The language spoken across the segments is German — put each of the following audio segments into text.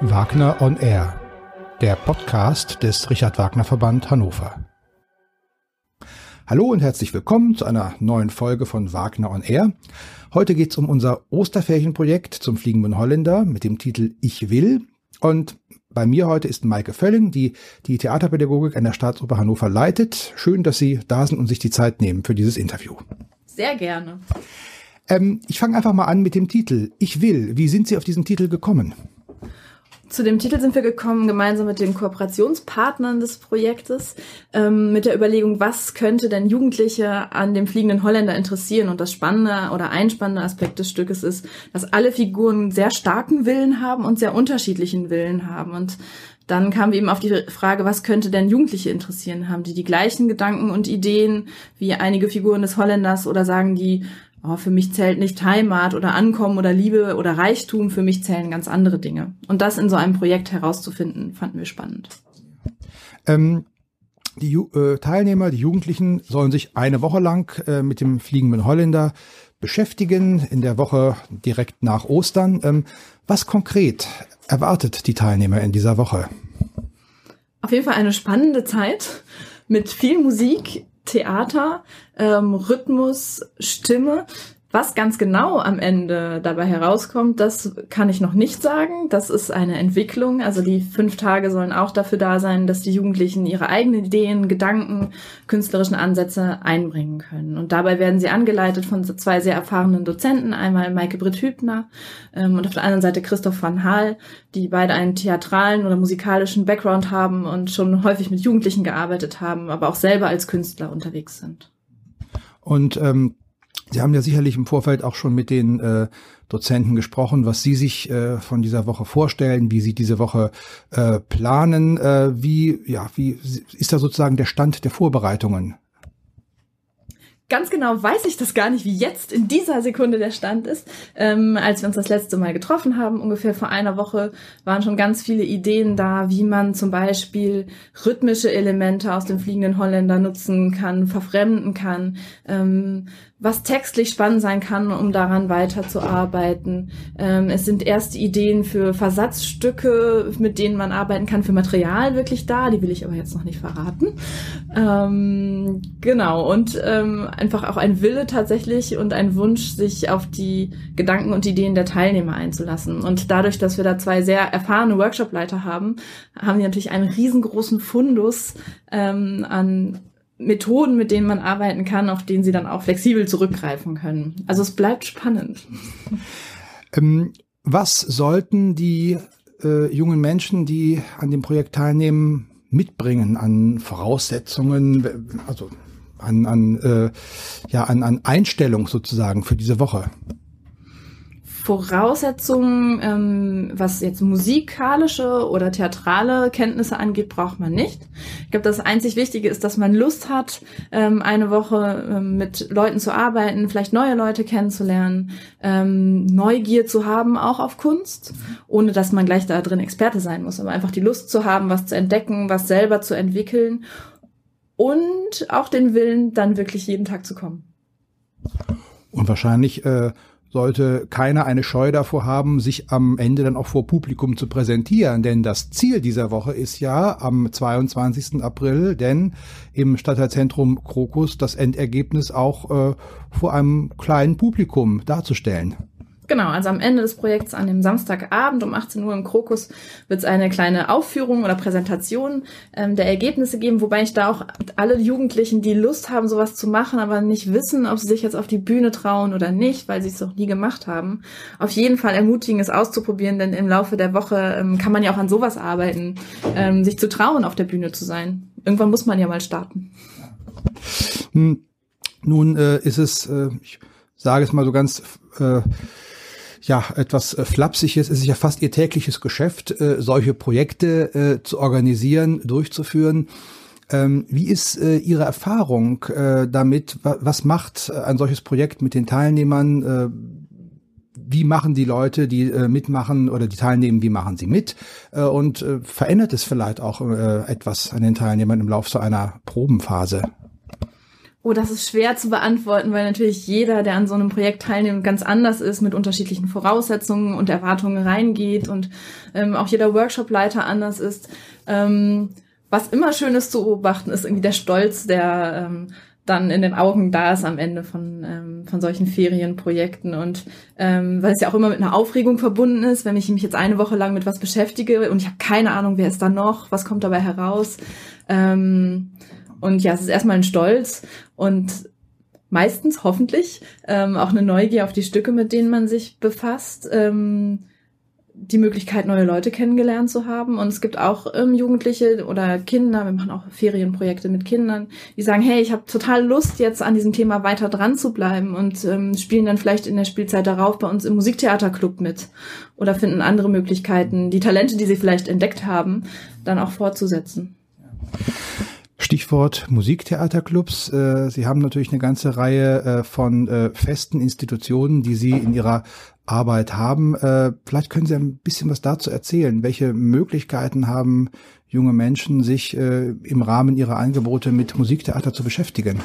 Wagner on Air, der Podcast des Richard Wagner Verband Hannover. Hallo und herzlich willkommen zu einer neuen Folge von Wagner on Air. Heute geht es um unser Osterferienprojekt zum Fliegenden Holländer mit dem Titel Ich will. Und bei mir heute ist Maike Völling, die die Theaterpädagogik an der Staatsoper Hannover leitet. Schön, dass Sie da sind und sich die Zeit nehmen für dieses Interview. Sehr gerne. Ähm, ich fange einfach mal an mit dem Titel Ich will. Wie sind Sie auf diesen Titel gekommen? Zu dem Titel sind wir gekommen, gemeinsam mit den Kooperationspartnern des Projektes, ähm, mit der Überlegung, was könnte denn Jugendliche an dem fliegenden Holländer interessieren. Und das spannende oder ein spannender Aspekt des Stückes ist, dass alle Figuren sehr starken Willen haben und sehr unterschiedlichen Willen haben. Und dann kamen wir eben auf die Frage, was könnte denn Jugendliche interessieren? Haben die die gleichen Gedanken und Ideen wie einige Figuren des Holländers oder sagen die, oh, für mich zählt nicht Heimat oder Ankommen oder Liebe oder Reichtum, für mich zählen ganz andere Dinge. Und das in so einem Projekt herauszufinden, fanden wir spannend. Ähm, die äh, Teilnehmer, die Jugendlichen, sollen sich eine Woche lang äh, mit dem fliegenden Holländer beschäftigen, in der Woche direkt nach Ostern. Ähm, was konkret erwartet die Teilnehmer in dieser Woche? Auf jeden Fall eine spannende Zeit mit viel Musik, Theater, ähm, Rhythmus, Stimme. Was ganz genau am Ende dabei herauskommt, das kann ich noch nicht sagen. Das ist eine Entwicklung. Also die fünf Tage sollen auch dafür da sein, dass die Jugendlichen ihre eigenen Ideen, Gedanken, künstlerischen Ansätze einbringen können. Und dabei werden sie angeleitet von zwei sehr erfahrenen Dozenten, einmal Maike Britt Hübner ähm, und auf der anderen Seite Christoph van Haal, die beide einen theatralen oder musikalischen Background haben und schon häufig mit Jugendlichen gearbeitet haben, aber auch selber als Künstler unterwegs sind. Und ähm Sie haben ja sicherlich im Vorfeld auch schon mit den äh, Dozenten gesprochen, was Sie sich äh, von dieser Woche vorstellen, wie Sie diese Woche äh, planen. Äh, wie, ja, wie ist da sozusagen der Stand der Vorbereitungen? Ganz genau weiß ich das gar nicht, wie jetzt in dieser Sekunde der Stand ist. Ähm, als wir uns das letzte Mal getroffen haben, ungefähr vor einer Woche, waren schon ganz viele Ideen da, wie man zum Beispiel rhythmische Elemente aus dem fliegenden Holländer nutzen kann, verfremden kann. Ähm, was textlich spannend sein kann, um daran weiterzuarbeiten. Ähm, es sind erste Ideen für Versatzstücke, mit denen man arbeiten kann, für Material wirklich da. Die will ich aber jetzt noch nicht verraten. Ähm, genau. Und ähm, einfach auch ein Wille tatsächlich und ein Wunsch, sich auf die Gedanken und Ideen der Teilnehmer einzulassen. Und dadurch, dass wir da zwei sehr erfahrene Workshopleiter haben, haben wir natürlich einen riesengroßen Fundus ähm, an Methoden, mit denen man arbeiten kann, auf denen sie dann auch flexibel zurückgreifen können. Also es bleibt spannend. Ähm, was sollten die äh, jungen Menschen, die an dem Projekt teilnehmen, mitbringen an Voraussetzungen, also an, an, äh, ja, an, an Einstellung sozusagen für diese Woche? Voraussetzungen, ähm, was jetzt musikalische oder theatrale Kenntnisse angeht, braucht man nicht. Ich glaube, das einzig Wichtige ist, dass man Lust hat, ähm, eine Woche ähm, mit Leuten zu arbeiten, vielleicht neue Leute kennenzulernen, ähm, Neugier zu haben, auch auf Kunst, ohne dass man gleich da drin Experte sein muss, aber einfach die Lust zu haben, was zu entdecken, was selber zu entwickeln und auch den Willen, dann wirklich jeden Tag zu kommen. Und wahrscheinlich äh, sollte keiner eine Scheu davor haben, sich am Ende dann auch vor Publikum zu präsentieren. Denn das Ziel dieser Woche ist ja am 22. April, denn im Stadtteilzentrum Krokus das Endergebnis auch äh, vor einem kleinen Publikum darzustellen. Genau, also am Ende des Projekts an dem Samstagabend um 18 Uhr im Krokus wird es eine kleine Aufführung oder Präsentation ähm, der Ergebnisse geben, wobei ich da auch alle Jugendlichen, die Lust haben, sowas zu machen, aber nicht wissen, ob sie sich jetzt auf die Bühne trauen oder nicht, weil sie es noch nie gemacht haben, auf jeden Fall ermutigen, es auszuprobieren, denn im Laufe der Woche ähm, kann man ja auch an sowas arbeiten, ähm, sich zu trauen, auf der Bühne zu sein. Irgendwann muss man ja mal starten. Hm. Nun äh, ist es, äh, ich sage es mal so ganz äh, ja, etwas äh, Flapsiges. Es ist ja fast ihr tägliches Geschäft, äh, solche Projekte äh, zu organisieren, durchzuführen. Ähm, wie ist äh, Ihre Erfahrung äh, damit? Was macht äh, ein solches Projekt mit den Teilnehmern? Äh, wie machen die Leute, die mitmachen oder die teilnehmen, wie machen sie mit? Und äh, verändert es vielleicht auch äh, etwas an den Teilnehmern im Laufe so einer Probenphase? Oh, das ist schwer zu beantworten, weil natürlich jeder, der an so einem Projekt teilnimmt, ganz anders ist, mit unterschiedlichen Voraussetzungen und Erwartungen reingeht und ähm, auch jeder Workshopleiter anders ist. Ähm, was immer schön ist zu beobachten, ist irgendwie der Stolz, der ähm, dann in den Augen da ist am Ende von, ähm, von solchen Ferienprojekten. Und ähm, weil es ja auch immer mit einer Aufregung verbunden ist, wenn ich mich jetzt eine Woche lang mit was beschäftige und ich habe keine Ahnung, wer ist da noch, was kommt dabei heraus. Ähm, und ja, es ist erstmal ein Stolz und meistens hoffentlich ähm, auch eine Neugier auf die Stücke, mit denen man sich befasst. Ähm, die Möglichkeit, neue Leute kennengelernt zu haben. Und es gibt auch ähm, Jugendliche oder Kinder, wir machen auch Ferienprojekte mit Kindern, die sagen, hey, ich habe total Lust, jetzt an diesem Thema weiter dran zu bleiben und ähm, spielen dann vielleicht in der Spielzeit darauf bei uns im Musiktheaterclub mit oder finden andere Möglichkeiten, die Talente, die sie vielleicht entdeckt haben, dann auch fortzusetzen. Stichwort Musiktheaterclubs. Äh, Sie haben natürlich eine ganze Reihe äh, von äh, festen Institutionen, die Sie in Ihrer Arbeit haben. Vielleicht können Sie ein bisschen was dazu erzählen. Welche Möglichkeiten haben junge Menschen, sich im Rahmen ihrer Angebote mit Musiktheater zu beschäftigen?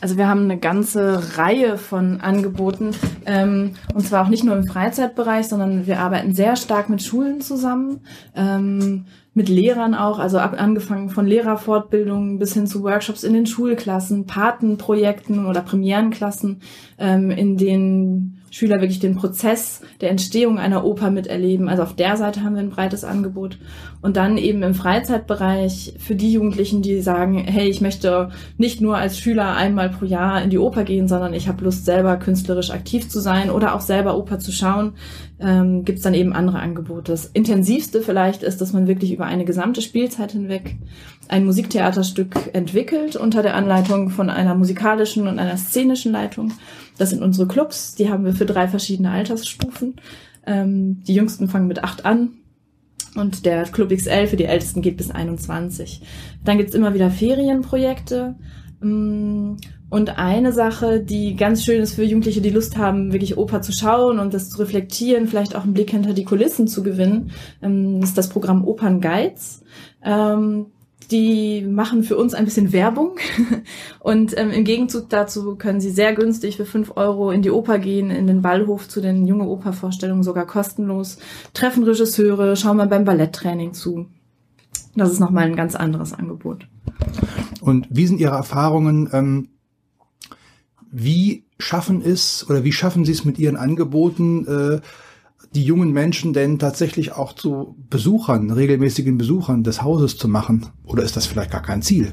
Also wir haben eine ganze Reihe von Angeboten ähm, und zwar auch nicht nur im Freizeitbereich, sondern wir arbeiten sehr stark mit Schulen zusammen. Ähm, mit Lehrern auch, also ab, angefangen von Lehrerfortbildungen bis hin zu Workshops in den Schulklassen, Patenprojekten oder Premierenklassen, ähm, in denen Schüler wirklich den Prozess der Entstehung einer Oper miterleben. Also auf der Seite haben wir ein breites Angebot. Und dann eben im Freizeitbereich für die Jugendlichen, die sagen, hey, ich möchte nicht nur als Schüler einmal pro Jahr in die Oper gehen, sondern ich habe Lust, selber künstlerisch aktiv zu sein oder auch selber Oper zu schauen, ähm, gibt es dann eben andere Angebote. Das intensivste vielleicht ist, dass man wirklich über eine gesamte Spielzeit hinweg ein Musiktheaterstück entwickelt unter der Anleitung von einer musikalischen und einer szenischen Leitung. Das sind unsere Clubs, die haben wir für drei verschiedene Altersstufen. Ähm, die jüngsten fangen mit acht an und der Club XL für die Ältesten geht bis 21. Dann gibt's immer wieder Ferienprojekte. Mm, und eine Sache, die ganz schön ist für Jugendliche, die Lust haben, wirklich Oper zu schauen und das zu reflektieren, vielleicht auch einen Blick hinter die Kulissen zu gewinnen, ähm, ist das Programm Opern Guides. Ähm, die machen für uns ein bisschen Werbung und ähm, im Gegenzug dazu können sie sehr günstig für fünf Euro in die Oper gehen, in den Ballhof zu den junge Opervorstellungen sogar kostenlos, treffen Regisseure, schauen mal beim Balletttraining zu. Das ist nochmal ein ganz anderes Angebot. Und wie sind Ihre Erfahrungen? Ähm, wie schaffen es oder wie schaffen Sie es mit Ihren Angeboten, äh, die jungen Menschen denn tatsächlich auch zu Besuchern, regelmäßigen Besuchern des Hauses zu machen? Oder ist das vielleicht gar kein Ziel?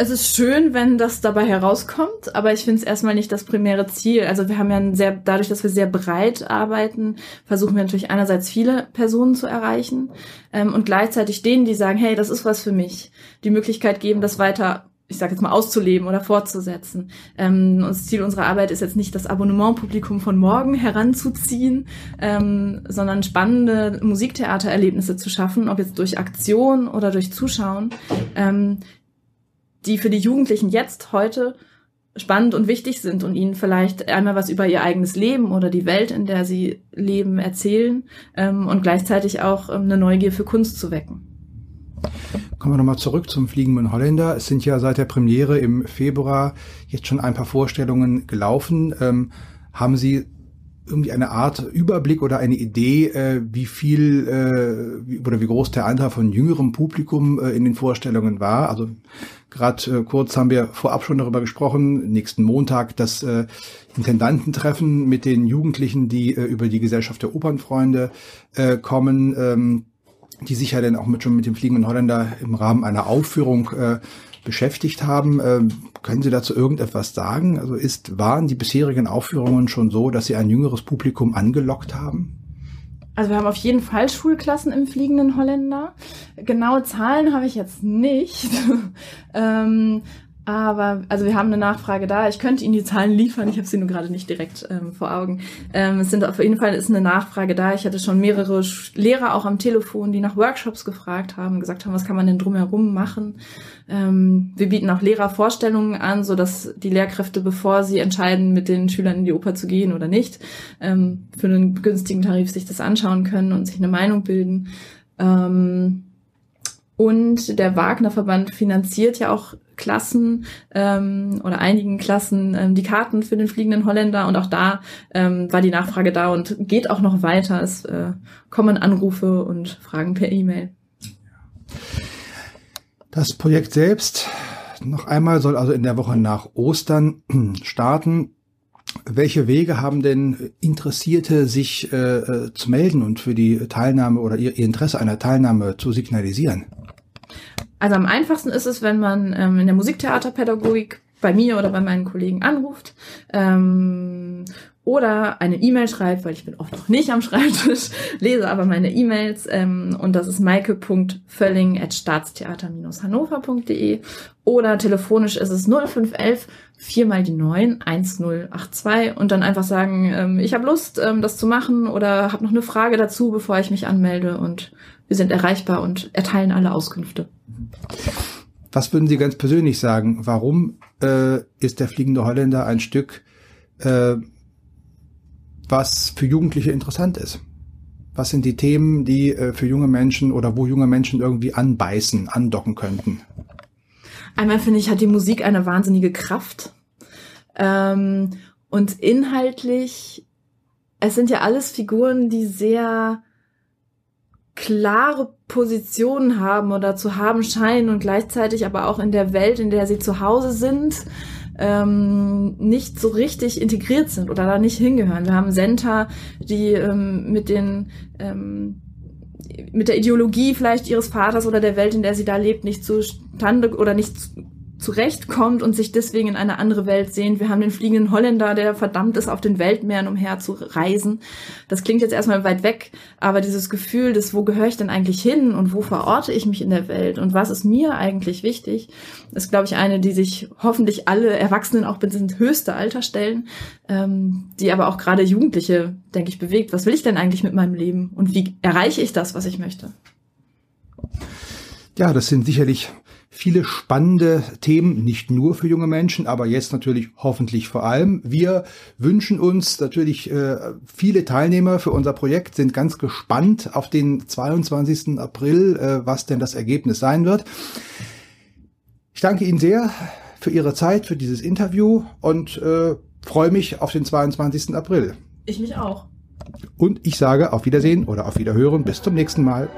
Es ist schön, wenn das dabei herauskommt, aber ich finde es erstmal nicht das primäre Ziel. Also wir haben ja ein sehr, dadurch, dass wir sehr breit arbeiten, versuchen wir natürlich einerseits viele Personen zu erreichen ähm, und gleichzeitig denen, die sagen, hey, das ist was für mich, die Möglichkeit geben, das weiter ich sage jetzt mal, auszuleben oder fortzusetzen. Ähm, das Ziel unserer Arbeit ist jetzt nicht, das Abonnementpublikum von morgen heranzuziehen, ähm, sondern spannende Musiktheatererlebnisse zu schaffen, ob jetzt durch Aktion oder durch Zuschauen, ähm, die für die Jugendlichen jetzt heute spannend und wichtig sind und ihnen vielleicht einmal was über ihr eigenes Leben oder die Welt, in der sie leben, erzählen ähm, und gleichzeitig auch ähm, eine Neugier für Kunst zu wecken. Kommen wir nochmal zurück zum Fliegenden Holländer. Es sind ja seit der Premiere im Februar jetzt schon ein paar Vorstellungen gelaufen. Ähm, haben Sie irgendwie eine Art Überblick oder eine Idee, äh, wie viel äh, oder wie groß der Anteil von jüngerem Publikum äh, in den Vorstellungen war? Also gerade äh, kurz haben wir vorab schon darüber gesprochen. Nächsten Montag das äh, Intendantentreffen mit den Jugendlichen, die äh, über die Gesellschaft der Opernfreunde kommen. Ähm, die sich ja dann auch mit, schon mit dem Fliegenden Holländer im Rahmen einer Aufführung äh, beschäftigt haben. Ähm, können Sie dazu irgendetwas sagen? Also ist, waren die bisherigen Aufführungen schon so, dass Sie ein jüngeres Publikum angelockt haben? Also wir haben auf jeden Fall Schulklassen im Fliegenden Holländer. Genaue Zahlen habe ich jetzt nicht. ähm, aber, also wir haben eine Nachfrage da. Ich könnte Ihnen die Zahlen liefern. Ich habe sie nur gerade nicht direkt ähm, vor Augen. Ähm, es sind auf jeden Fall ist eine Nachfrage da. Ich hatte schon mehrere Lehrer auch am Telefon, die nach Workshops gefragt haben, gesagt haben, was kann man denn drumherum machen. Ähm, wir bieten auch Lehrervorstellungen an, so dass die Lehrkräfte, bevor sie entscheiden, mit den Schülern in die Oper zu gehen oder nicht, ähm, für einen günstigen Tarif sich das anschauen können und sich eine Meinung bilden. Ähm, Und der Wagner-Verband finanziert ja auch Klassen ähm, oder einigen Klassen ähm, die Karten für den fliegenden Holländer. Und auch da ähm, war die Nachfrage da und geht auch noch weiter. Es äh, kommen Anrufe und Fragen per E-Mail. Das Projekt selbst noch einmal soll also in der Woche nach Ostern starten. Welche Wege haben denn Interessierte, sich äh, äh, zu melden und für die Teilnahme oder ihr, ihr Interesse einer Teilnahme zu signalisieren? Also am einfachsten ist es, wenn man ähm, in der Musiktheaterpädagogik bei mir oder bei meinen Kollegen anruft ähm, oder eine E-Mail schreibt, weil ich bin oft noch nicht am Schreibtisch, lese aber meine E-Mails ähm, und das ist maike.völling at staatstheater-hannover.de oder telefonisch ist es 0511 4 mal die 9 1082 und dann einfach sagen, ähm, ich habe Lust, ähm, das zu machen oder habe noch eine Frage dazu, bevor ich mich anmelde und wir sind erreichbar und erteilen alle Auskünfte. Was würden Sie ganz persönlich sagen? Warum äh, ist der fliegende Holländer ein Stück äh, was für Jugendliche interessant ist. Was sind die Themen, die äh, für junge Menschen oder wo junge Menschen irgendwie anbeißen, andocken könnten? Einmal finde ich, hat die Musik eine wahnsinnige Kraft. Ähm, und inhaltlich, es sind ja alles Figuren, die sehr klare Positionen haben oder zu haben scheinen und gleichzeitig aber auch in der Welt, in der sie zu Hause sind, ähm, nicht so richtig integriert sind oder da nicht hingehören. Wir haben Senta, die ähm, mit den ähm, mit der Ideologie vielleicht ihres Vaters oder der Welt, in der sie da lebt, nicht zustande oder nicht zurechtkommt und sich deswegen in eine andere Welt sehnt. Wir haben den fliegenden Holländer, der verdammt ist, auf den Weltmeeren umher zu reisen. Das klingt jetzt erstmal weit weg, aber dieses Gefühl des, wo gehöre ich denn eigentlich hin und wo verorte ich mich in der Welt und was ist mir eigentlich wichtig, ist, glaube ich, eine, die sich hoffentlich alle Erwachsenen auch bis ins höchste Alter stellen, ähm, die aber auch gerade Jugendliche, denke ich, bewegt. Was will ich denn eigentlich mit meinem Leben und wie erreiche ich das, was ich möchte? Ja, das sind sicherlich viele spannende Themen, nicht nur für junge Menschen, aber jetzt natürlich hoffentlich vor allem. Wir wünschen uns natürlich äh, viele Teilnehmer für unser Projekt, sind ganz gespannt auf den 22. April, äh, was denn das Ergebnis sein wird. Ich danke Ihnen sehr für Ihre Zeit, für dieses Interview und äh, freue mich auf den 22. April. Ich mich auch. Und ich sage auf Wiedersehen oder auf Wiederhören. Bis zum nächsten Mal.